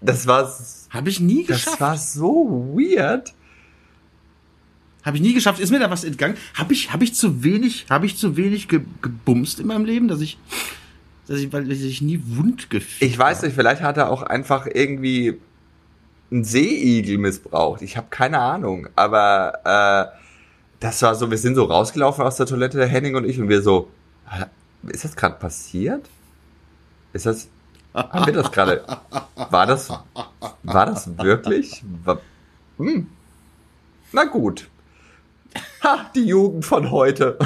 A: Das war,
B: Habe ich nie
A: das
B: geschafft.
A: war so weird.
B: Habe ich nie geschafft. Ist mir da was entgangen? Habe ich, hab ich zu wenig, habe ich zu wenig ge gebumst in meinem Leben, dass ich, dass ich, weil ich nie wund gefickt
A: Ich weiß nicht, vielleicht hat er auch einfach irgendwie einen Seeigel missbraucht. Ich habe keine Ahnung. Aber äh, das war so, wir sind so rausgelaufen aus der Toilette, der Henning und ich, und wir so, "Hä, ist das gerade passiert? Ist das, haben wir das gerade, war das, war das wirklich? War, hm. Na gut. Ha, die Jugend von heute.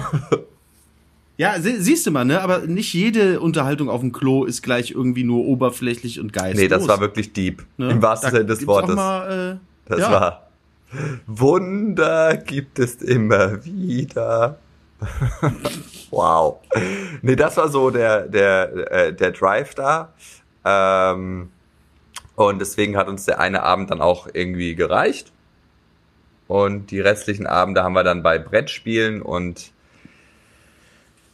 B: Ja, sie, siehst du mal, ne? Aber nicht jede Unterhaltung auf dem Klo ist gleich irgendwie nur oberflächlich und geistlos.
A: Nee, das war wirklich deep.
B: ne?
A: Im wahrsten
B: Da
A: Sinne des Wortes.
B: Mal, äh,
A: Das
B: ja.
A: war Wunder gibt es immer wieder. wow. Nee, das war so der, der, äh, der Drive da. Ähm, und deswegen hat uns der eine Abend dann auch irgendwie gereicht. Und die restlichen Abende haben wir dann bei Brettspielen und,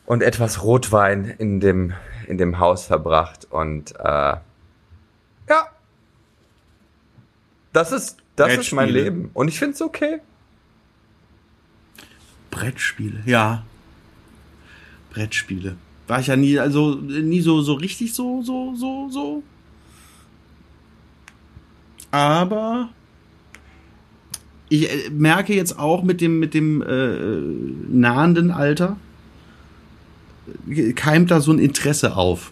A: und etwas Rotwein in dem, in dem Haus verbracht. Und äh, ja, das ist, das ist mein. Leben. Und ich finde es okay.
B: Brettspiele, ja. Brettspiele. War ich ja nie, also nie so, so richtig so, so, so, so. Aber ich äh, merke jetzt auch mit dem, mit dem äh, nahenden Alter, keimt da so ein Interesse auf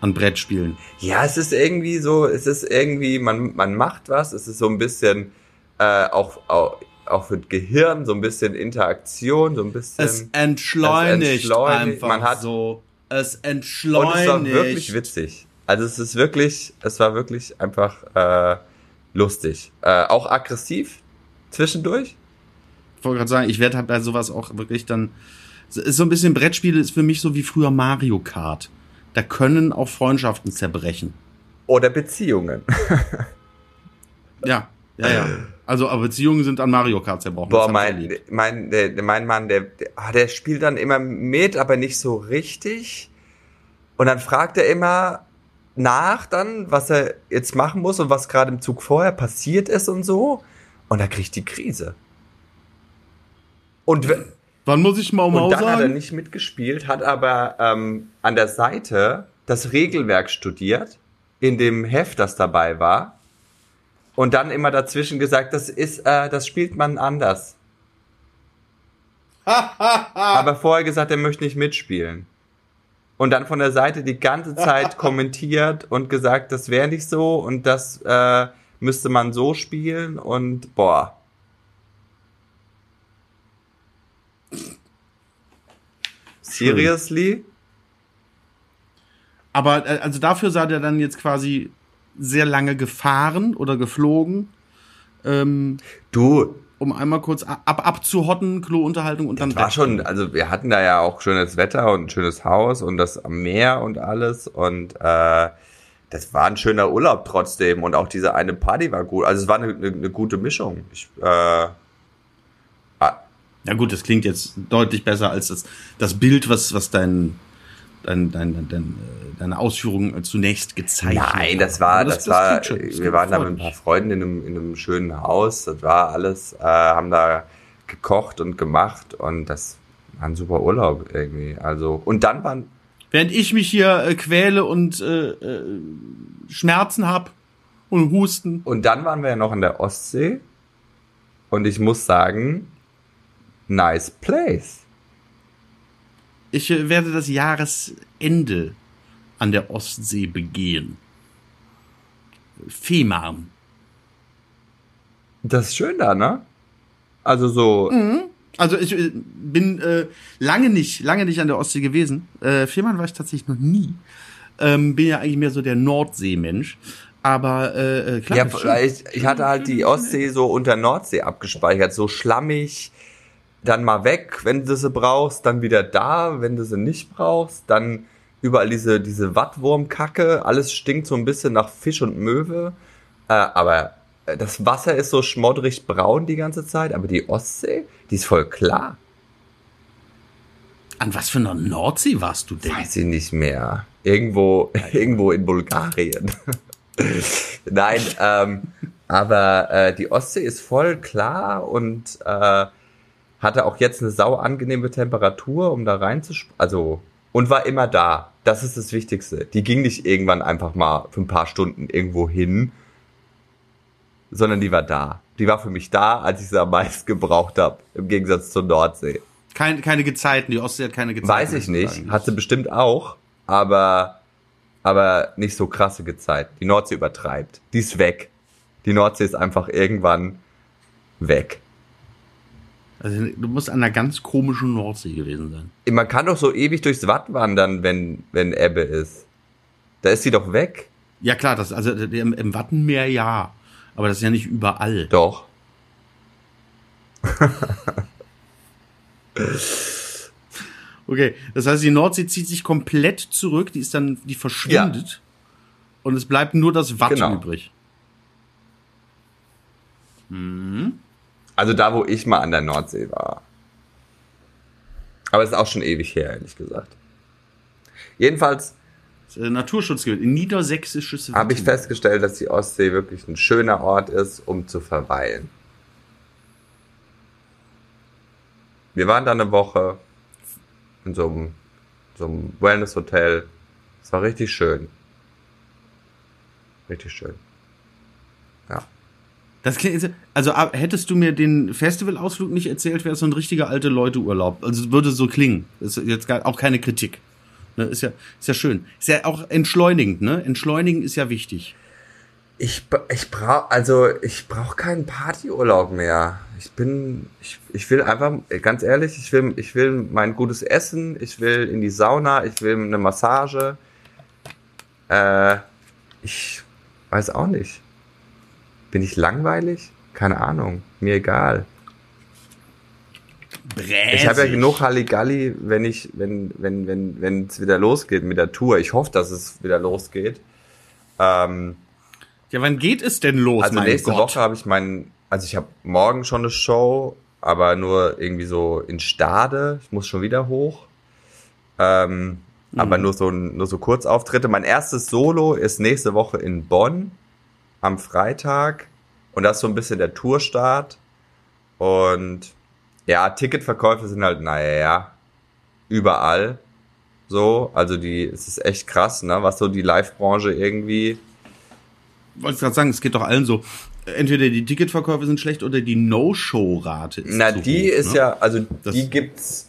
B: an Brettspielen.
A: Ja, es ist irgendwie so, es ist irgendwie, man, man macht was, es ist so ein bisschen äh, auch, auch, auch für das Gehirn, so ein bisschen Interaktion, so ein bisschen.
B: Es entschleunigt,
A: es entschleunigt,
B: einfach
A: man hat-
B: so. Es
A: und
B: entschleunigt.
A: es war wirklich witzig. Also es ist wirklich, es war wirklich einfach äh, lustig. Äh, auch aggressiv zwischendurch.
B: Ich wollte gerade sagen, ich werde halt bei sowas auch wirklich dann. Ist so ein bisschen Brettspiele ist für mich so wie früher Mario Kart. Da können auch Freundschaften zerbrechen.
A: Oder Beziehungen.
B: Ja, ja, ja. Also, aber Beziehungen sind an Mario Kart zerbrochen.
A: Boah, mein, mein, der, mein Mann, der, der, ah, der spielt dann immer mit, aber nicht so richtig. Und dann fragt er immer nach dann, was er jetzt machen muss und was gerade im Zug vorher passiert ist und so. Und da kriegt die Krise. Und,
B: Wann muss ich Mau Mau
A: und dann hat er
B: sagen?
A: nicht mitgespielt, hat aber ähm, an der Seite das Regelwerk studiert, in dem Heft, das dabei war. Und dann immer dazwischen gesagt, das ist, äh, das spielt man anders. aber vorher gesagt, er möchte nicht mitspielen. Und dann von der Seite die ganze Zeit kommentiert und gesagt, das wäre nicht so und das äh, müsste man so spielen und boah. Seriously?
B: Aber äh, also dafür seid ihr dann jetzt quasi sehr lange gefahren oder geflogen, ähm,
A: Du,
B: um einmal kurz ab, abzuhotten, Klounterhaltung und dann
A: war
B: weg.
A: schon, also wir hatten da ja auch schönes Wetter und ein schönes Haus und das am Meer und alles und äh, das war ein schöner Urlaub trotzdem und auch diese eine Party war gut. Also es war eine, eine, eine gute Mischung. Ich, äh, ah,
B: Ja gut, das klingt jetzt deutlich besser als das, das Bild, was, was dein, dein, dein, dein, deine Ausführungen zunächst gezeichnet
A: Nein, das war,
B: Aber
A: das, war,
B: klingt schon- das
A: wir waren da mit ein paar Freunden in einem, in einem schönen Haus. Das war alles, äh, haben da gekocht und gemacht und das war ein super Urlaub irgendwie. Also, und dann waren,
B: Während ich mich hier äh, quäle und äh, äh, Schmerzen hab und Husten.
A: und dann waren wir ja noch in der Ostsee und ich muss sagen, nice place.
B: Ich äh, werde das Jahresende an der Ostsee begehen. Fehmarn.
A: Das ist schön da, ne? Also so,
B: Also ich äh, bin äh, lange nicht, lange nicht an der Ostsee gewesen. Äh, Fehmarn war ich tatsächlich noch nie. Ähm, bin ja eigentlich mehr so der Nordseemensch. Aber äh, äh, klar.
A: ja, ich, ich hatte halt die Ostsee so unter Nordsee abgespeichert, so schlammig, dann mal weg, wenn du sie brauchst, dann wieder da, wenn du sie nicht brauchst, dann überall diese, diese Wattwurmkacke, alles stinkt so ein bisschen nach Fisch und Möwe, äh, aber äh, das Wasser ist so schmoddrig braun die ganze Zeit, aber die Ostsee, die ist voll klar.
B: an was für einer Nordsee warst du denn?
A: Weiß ich nicht mehr. Irgendwo, irgendwo in Bulgarien. Nein, ähm, aber äh, die Ostsee ist voll klar und äh, hatte auch jetzt eine sau angenehme Temperatur, um da reinzuspringen. Also, und war immer da. Das ist das Wichtigste. Die ging nicht irgendwann einfach mal für ein paar Stunden irgendwo hin, sondern die war da. Die war für mich da, als ich sie am meisten gebraucht habe, im Gegensatz zur Nordsee.
B: Keine, keine Gezeiten, die Ostsee hat keine Gezeiten.
A: Weiß ich nicht, hat sie bestimmt auch, aber, aber nicht so krasse Gezeiten. Die Nordsee übertreibt. Die ist weg. Die Nordsee ist einfach irgendwann weg.
B: Also du musst an einer ganz komischen Nordsee gewesen sein.
A: Man kann doch so ewig durchs Watt wandern, wenn, wenn Ebbe ist. Da ist sie doch weg.
B: Ja klar, das, also im, im Wattenmeer ja. Aber das ist ja nicht überall.
A: Doch.
B: okay, das heißt, die Nordsee zieht sich komplett zurück, die ist dann, die verschwindet. Ja. Und es bleibt nur das Watt genau. übrig.
A: Mhm. Also da, wo ich mal an der Nordsee war. Aber es ist auch schon ewig her, ehrlich gesagt. Jedenfalls.
B: Naturschutzgebiet, in niedersächsisches
A: Habe ich festgestellt, dass die Ostsee wirklich ein schöner Ort ist, um zu verweilen. Wir waren da eine Woche in so einem, so einem Wellness-Hotel. Es war richtig schön. Richtig schön. Ja.
B: Das klingt, also hättest du mir den Festivalausflug nicht erzählt, wäre es so ein richtiger alte Leute Urlaub. Also es würde so klingen. Ist jetzt gar, auch keine Kritik. Ne, ist ja, ist ja schön. Ist ja auch entschleunigend, ne? Entschleunigen ist ja wichtig.
A: Ich, ich brauche also ich brauche keinen Partyurlaub mehr. Ich bin ich, ich will einfach ganz ehrlich, ich will ich will mein gutes Essen, ich will in die Sauna, ich will eine Massage. Äh, ich weiß auch nicht. Bin ich langweilig? Keine Ahnung, mir egal. Bräsig. Ich habe ja genug Halligalli, wenn ich, wenn, wenn, wenn, wenn es wieder losgeht mit der Tour. Ich hoffe, dass es wieder losgeht. Ähm,
B: ja, wann geht es denn los?
A: Also nächste Gott? Woche habe ich meinen, also ich habe morgen schon eine Show, aber nur irgendwie so in Stade. Ich muss schon wieder hoch. Ähm, mhm. Aber nur so, nur so Kurzauftritte. Mein erstes Solo ist nächste Woche in Bonn am Freitag. Und das ist so ein bisschen der Tourstart. Und ja, Ticketverkäufe sind halt, naja, überall so. Also die, es ist echt krass, ne, was so die Live-Branche irgendwie.
B: Wollte ich gerade sagen, es geht doch allen so. Entweder die Ticketverkäufe sind schlecht oder die No-Show-Rate
A: ist Na, die hoch, ist ne? ja, also das die gibt's,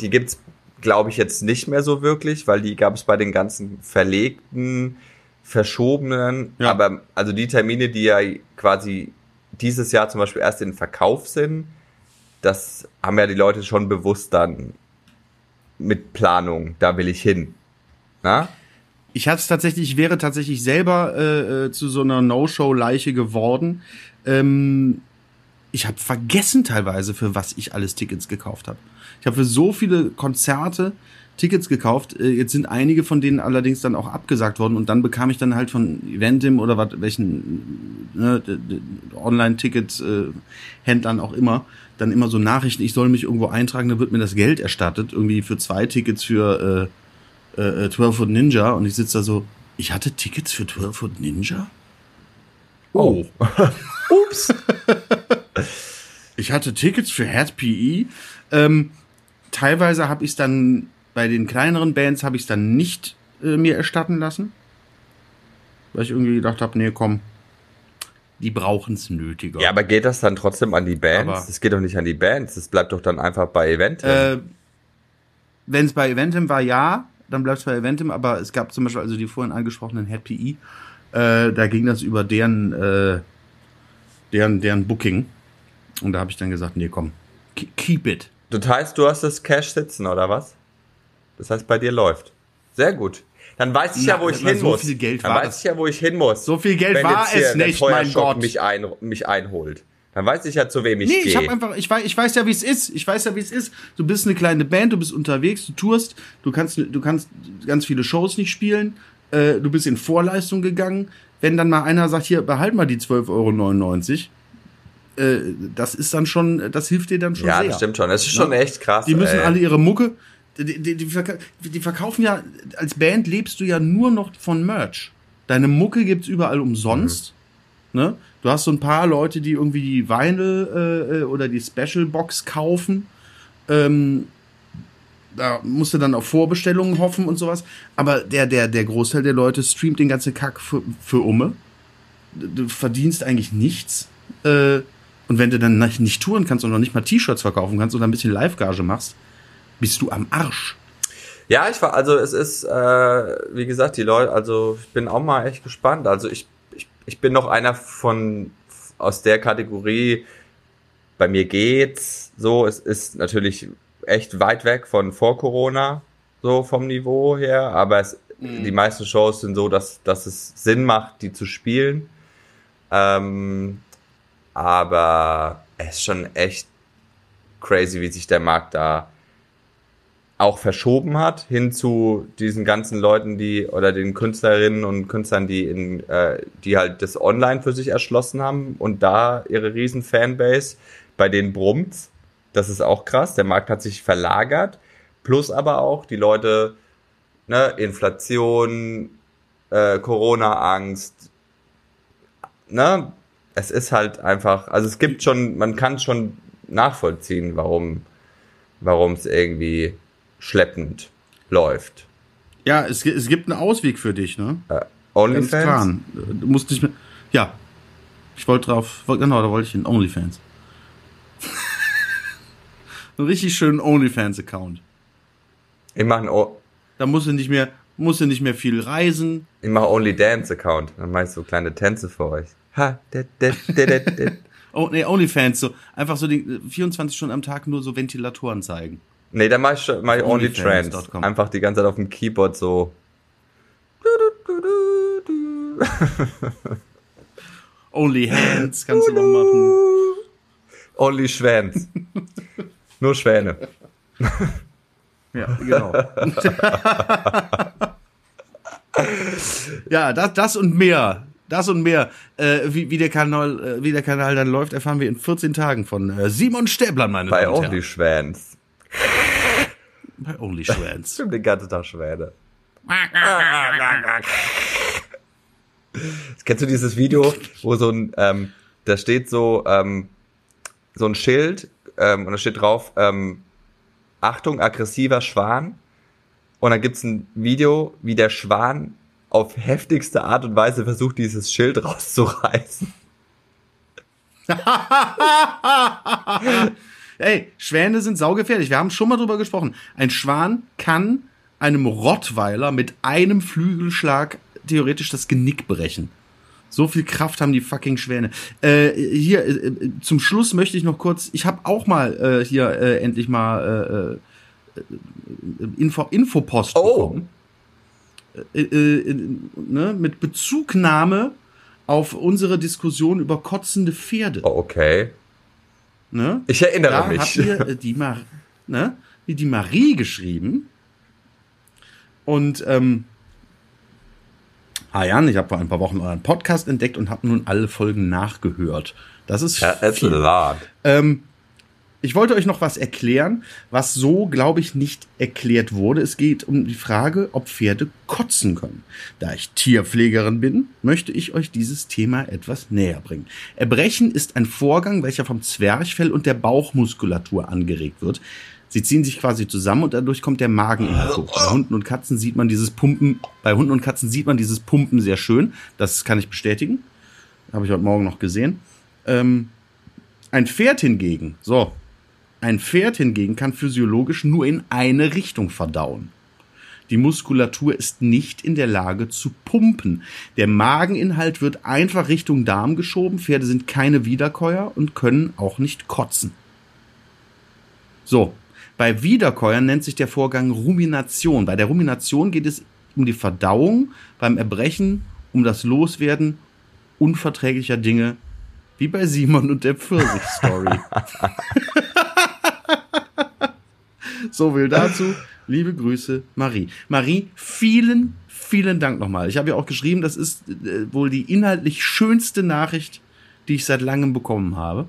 A: die gibt's, glaube ich, jetzt nicht mehr so wirklich, weil die gab es bei den ganzen verlegten, verschobenen, ja. aber also die Termine, die ja quasi dieses Jahr zum Beispiel erst in Verkauf sind, das haben ja die Leute schon bewusst dann mit Planung, da will ich hin. Na?
B: Ich hatte es tatsächlich, ich wäre tatsächlich selber äh, äh, zu so einer No-Show-Leiche geworden. Ähm, ich habe vergessen teilweise, für was ich alles Tickets gekauft habe. Ich habe für so viele Konzerte Tickets gekauft. Äh, jetzt sind einige von denen allerdings dann auch abgesagt worden und dann bekam ich dann halt von Eventim oder was, welchen ne, Online-Tickets, äh, auch immer, dann immer so Nachrichten, ich soll mich irgendwo eintragen, dann wird mir das Geld erstattet, irgendwie für zwei Tickets für äh, äh, 12 Foot Ninja und ich sitze da so, ich hatte Tickets für 12 Foot Ninja? Oh. Ups. ich hatte Tickets für Head PE. Ähm, teilweise habe ich es dann bei den kleineren Bands habe ich es dann nicht äh, mir erstatten lassen. Weil ich irgendwie gedacht habe, nee, komm, die brauchen es nötiger.
A: Ja, aber geht das dann trotzdem an die Bands? Das geht doch nicht an die Bands, das bleibt doch dann einfach bei Eventim. Äh,
B: Wenn es bei Eventim war, ja, dann bleibt es bei Eventim, aber es gab zum Beispiel also die vorhin angesprochenen Head PE, äh, da ging das über deren, äh, deren, deren Booking. Und da habe ich dann gesagt, nee, komm, keep it.
A: Das heißt, du hast das Cash sitzen, oder was? Das heißt, bei dir läuft. Sehr gut. Dann weiß ich Na, ja, wo ich hin so muss. Viel Geld Dann weiß das. ich ja, wo ich hin muss.
B: So viel Geld war es nicht, mein Gott.
A: Mich, ein, mich einholt. Dann weiß ich ja, zu wem ich nee, gehe.
B: ich hab einfach, ich weiß, ich weiß ja, wie es ist. Ich weiß ja, wie es ist. Du bist eine kleine Band, du bist unterwegs, du tourst, du kannst, du kannst ganz viele Shows nicht spielen, äh, du bist in Vorleistung gegangen. Wenn dann mal einer sagt, hier, behalt mal die 12,99 Euro, äh, das ist dann schon, das hilft dir dann schon
A: Ja,
B: sehr.
A: das stimmt schon. Das ist schon
B: Ne?
A: echt krass.
B: Die müssen
A: ey.
B: alle ihre Mucke, die, die, die, verka- die verkaufen ja, als Band lebst du ja nur noch von Merch. Deine Mucke gibt's überall umsonst. Ne? Du hast so ein paar Leute, die irgendwie die Vinyl äh, äh, oder die Special Box kaufen. Ähm, da musst du dann auf Vorbestellungen hoffen und sowas. Aber der, der, der Großteil der Leute streamt den ganzen Kack für, für Umme. Du verdienst eigentlich nichts. Äh, und wenn du dann nicht, nicht touren kannst und noch nicht mal T-Shirts verkaufen kannst oder ein bisschen Live-Gage machst, bist du am Arsch.
A: Ja, ich war, also es ist, äh, wie gesagt, die Leute, also ich bin auch mal echt gespannt. Also ich, ich, ich bin noch einer von aus der Kategorie, bei mir geht's so, es ist natürlich echt weit weg von vor Corona, so vom Niveau her, aber es, die meisten Shows sind so, dass, dass es Sinn macht, die zu spielen. Ähm, aber es ist schon echt crazy, wie sich der Markt da auch verschoben hat hin zu diesen ganzen Leuten, die oder den Künstlerinnen und Künstlern, die in, äh, die halt das online für sich erschlossen haben und da ihre riesen Fanbase, bei denen brummt's. Das ist auch krass. Der Markt hat sich verlagert. Plus aber auch die Leute, ne, Inflation, äh, Corona-Angst, ne, es ist halt einfach, also es gibt schon, man kann schon nachvollziehen, warum, warum es irgendwie schleppend läuft.
B: Ja, es, es gibt einen Ausweg für dich, ne? Ganz
A: OnlyFans?
B: Du musst nicht mehr. Ja. Ich wollte drauf. Genau, da wollte ich hin. OnlyFans. einen richtig schönen OnlyFans-Account.
A: Ich mache o
B: Da musst du nicht mehr, musst du nicht mehr viel reisen.
A: ich mach Only Dance Account. Dann mache ich so kleine Tänze für euch. Ha.
B: Oh, nee, OnlyFans, so. Einfach so die äh, 24 Stunden am Tag nur so Ventilatoren zeigen.
A: Nee, dann mach ich, mach ich Only Trends. Einfach die ganze Zeit auf dem Keyboard so.
B: Only Hands kannst du noch machen.
A: Only Schwänz. Nur Schwäne.
B: Ja, genau. ja, das, das und mehr. Das und mehr. Äh, wie, wie, der Kanal, äh, wie der Kanal dann läuft, erfahren wir in 14 Tagen von äh, Simon Stäbler, meine
A: Bei
B: Damen und Herren. Bei Only Schwänz.
A: Stimmt den ganzen Tag Schwäne. Kennst du dieses Video, wo so ein, ähm, da steht so, ähm, so ein Schild ähm, und da steht drauf, ähm, Achtung, aggressiver Schwan. Und dann gibt's ein Video, wie der Schwan auf heftigste Art und Weise versucht, dieses Schild rauszureißen.
B: Ey, Schwäne sind saugefährlich. Wir haben schon mal drüber gesprochen. Ein Schwan kann einem Rottweiler mit einem Flügelschlag theoretisch das Genick brechen. So viel Kraft haben die fucking Schwäne. Äh, hier, äh, äh, zum Schluss möchte ich noch kurz, ich habe auch mal äh, hier äh, endlich mal äh, äh, Info, Infopost
A: Oh.
B: bekommen. Äh, äh, ne, mit Bezugnahme auf unsere Diskussion über kotzende Pferde.
A: Oh, okay.
B: Ne?
A: Ich erinnere
B: da
A: mich.
B: hat mir äh, die, Mar ne, die Marie geschrieben. Und ähm, ah Jan, ich habe vor ein paar Wochen euren Podcast entdeckt und habe nun alle Folgen nachgehört. Das ist
A: Ja,
B: viel. Ähm, ich wollte euch noch was erklären, was so, glaube ich, nicht erklärt wurde. Es geht um die Frage, ob Pferde kotzen können. Da ich Tierpflegerin bin, möchte ich euch dieses Thema etwas näher bringen. Erbrechen ist ein Vorgang, welcher vom Zwerchfell und der Bauchmuskulatur angeregt wird. Sie ziehen sich quasi zusammen und dadurch kommt der Magen in hoch. Bei Hunden und Katzen sieht man dieses Pumpen, bei Hunden und Katzen sieht man dieses Pumpen sehr schön. Das kann ich bestätigen. Habe ich heute Morgen noch gesehen. Ähm, ein Pferd hingegen, so, ein Pferd hingegen kann physiologisch nur in eine Richtung verdauen. Die Muskulatur ist nicht in der Lage zu pumpen. Der Mageninhalt wird einfach Richtung Darm geschoben. Pferde sind keine Wiederkäuer und können auch nicht kotzen. So, bei Wiederkäuern nennt sich der Vorgang Rumination. Bei der Rumination geht es um die Verdauung, beim Erbrechen um das Loswerden unverträglicher Dinge, wie bei Simon und der Pfirsich-Story. so viel dazu. Liebe Grüße, Marie. Marie, vielen, vielen Dank nochmal. Ich habe ja auch geschrieben, das ist äh, wohl die inhaltlich schönste Nachricht, die ich seit langem bekommen habe.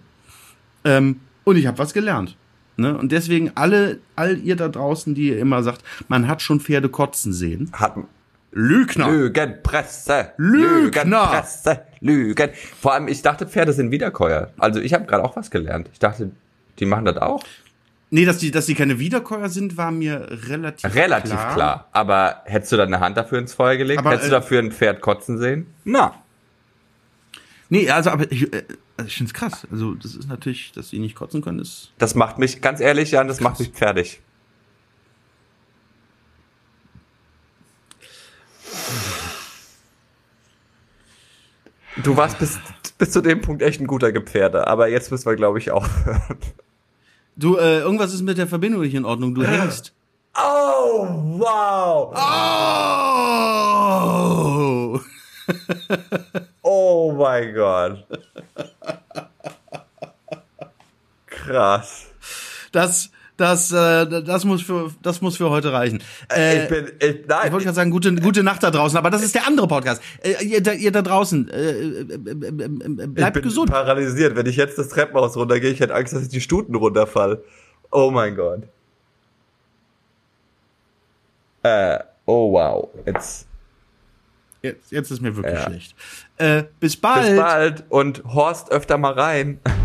B: Ähm, und ich habe was gelernt. Ne? Und deswegen alle, all ihr da draußen, die ihr immer sagt, man hat schon Pferde kotzen sehen.
A: Hat,
B: Lügner.
A: Lügenpresse.
B: Lügner.
A: Lügenpresse. Lügen. Vor allem, ich dachte, Pferde sind Wiederkäuer. Also ich habe gerade auch was gelernt. Ich dachte, die machen das auch.
B: Nee, dass die, dass die keine Wiederkäuer sind, war mir relativ,
A: Relativ klar. Aber hättest du deine Hand dafür ins Feuer gelegt?
B: Aber,
A: hättest
B: äh,
A: du dafür ein Pferd kotzen sehen? Na.
B: Nee, also, aber ich, äh, also ich finde es krass. Also, das ist natürlich, dass sie nicht kotzen können, ist.
A: Das macht mich, ganz ehrlich, Jan, das macht mich fertig. Du warst bis, bis zu dem Punkt echt ein guter Gepferde, aber jetzt müssen wir, glaube ich, aufhören.
B: Du, äh, irgendwas ist mit der Verbindung nicht in Ordnung. Du hängst.
A: Oh, wow!
B: Oh!
A: Oh mein Gott. Krass.
B: Das, das, äh, das muss für, das muss für heute reichen. Äh,
A: ich bin, ich,
B: Ich
A: nein,
B: wollte gerade sagen, gute, gute Nacht da draußen, aber das ist der andere Podcast. Äh, ihr, da, ihr da draußen, äh, äh, äh, äh, äh,
A: ich
B: bleibt
A: bin
B: gesund.
A: paralysiert. Wenn ich jetzt das Treppenhaus runtergehe, ich hätte Angst, dass ich die Stuten runterfall. Oh mein Gott. Äh, oh wow. Jetzt,
B: Jetzt, jetzt ist mir wirklich
A: Ja.
B: schlecht. Äh, bis bald.
A: bis bald und Horst öfter mal rein.